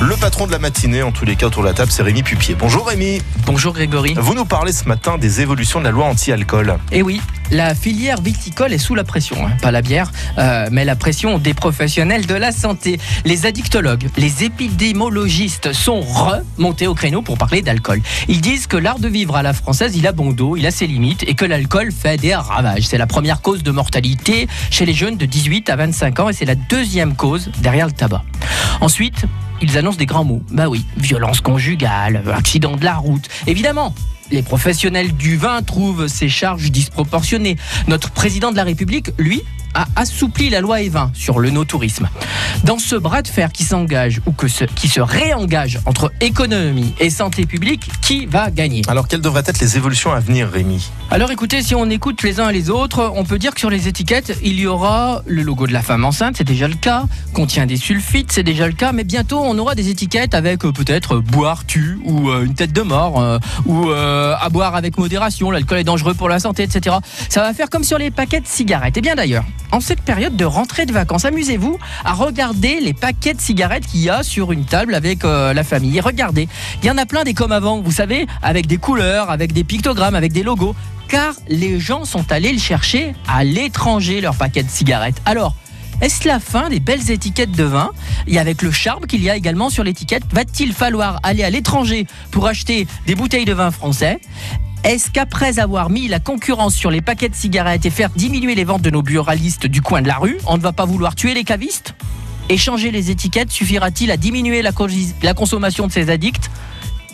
Le patron de la matinée, en tous les cas autour de la table, c'est Rémi Pupier. Bonjour Rémi. Bonjour Grégory. Vous nous parlez ce matin des évolutions de la loi anti-alcool. Eh oui, la filière viticole est sous la pression, hein. pas la bière, euh, mais la pression des professionnels de la santé. Les addictologues, les épidémiologistes sont remontés au créneau pour parler d'alcool. Ils disent que l'art de vivre à la française, il a bon dos, il a ses limites et que l'alcool fait des ravages. C'est la première cause de mortalité chez les jeunes de 18 à 25 ans et c'est la deuxième cause derrière le tabac. Ensuite, ils annoncent des grands mots. Bah oui, violence conjugale, accident de la route. Évidemment, les professionnels du vin trouvent ces charges disproportionnées. Notre président de la République, lui, a assoupli la loi E20 sur le no-tourisme. Dans ce bras de fer qui s'engage ou que qui se réengage entre économie et santé publique, qui va gagner? Alors quelles devraient être les évolutions à venir, Rémi? Alors écoutez, si on écoute les uns et les autres, on peut dire que sur les étiquettes, il y aura le logo de la femme enceinte, c'est déjà le cas, contient des sulfites, c'est déjà le cas, mais bientôt on aura des étiquettes avec euh, peut-être boire tu ou euh, une tête de mort euh, ou à boire avec modération, l'alcool est dangereux pour la santé, etc. Ça va faire comme sur les paquets de cigarettes. Et bien d'ailleurs, en cette période de rentrée de vacances, amusez-vous à regarder les paquets de cigarettes qu'il y a sur une table avec euh, la famille. regardez, il y en a plein des comme avant, vous savez, avec des couleurs, avec des pictogrammes, avec des logos. Car les gens sont allés le chercher à l'étranger, leur paquet de cigarettes. Alors, est-ce la fin des belles étiquettes de vin? Et avec le charme qu'il y a également sur l'étiquette, va-t-il falloir aller à l'étranger pour acheter des bouteilles de vin français? Est-ce qu'après avoir mis la concurrence sur les paquets de cigarettes et faire diminuer les ventes de nos buralistes du coin de la rue, on ne va pas vouloir tuer les cavistes? Échanger les étiquettes suffira-t-il à diminuer la, la consommation de ces addicts?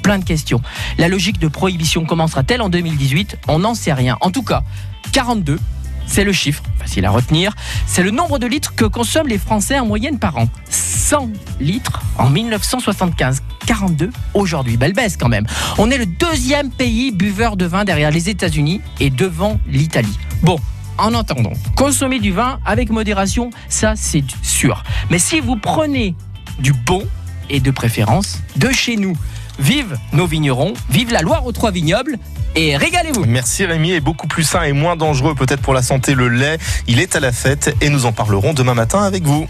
Plein de questions. La logique de prohibition commencera-t-elle en 2018 On n'en sait rien. En tout cas, 42 c'est le chiffre, facile à retenir. C'est le nombre de litres que consomment les Français en moyenne par an. 100 litres en 1975. 42 aujourd'hui. Belle baisse quand même. On est le deuxième pays buveur de vin derrière les États-Unis et devant l'Italie. Bon, en attendant, consommer du vin avec modération, ça c'est sûr. Mais si vous prenez du bon, et de préférence de chez nous, vive nos vignerons, vive la Loire aux Trois Vignobles, et régalez-vous. Merci Rémi, et beaucoup plus sain et moins dangereux peut-être pour la santé le lait. Il est à la fête et nous en parlerons demain matin avec vous.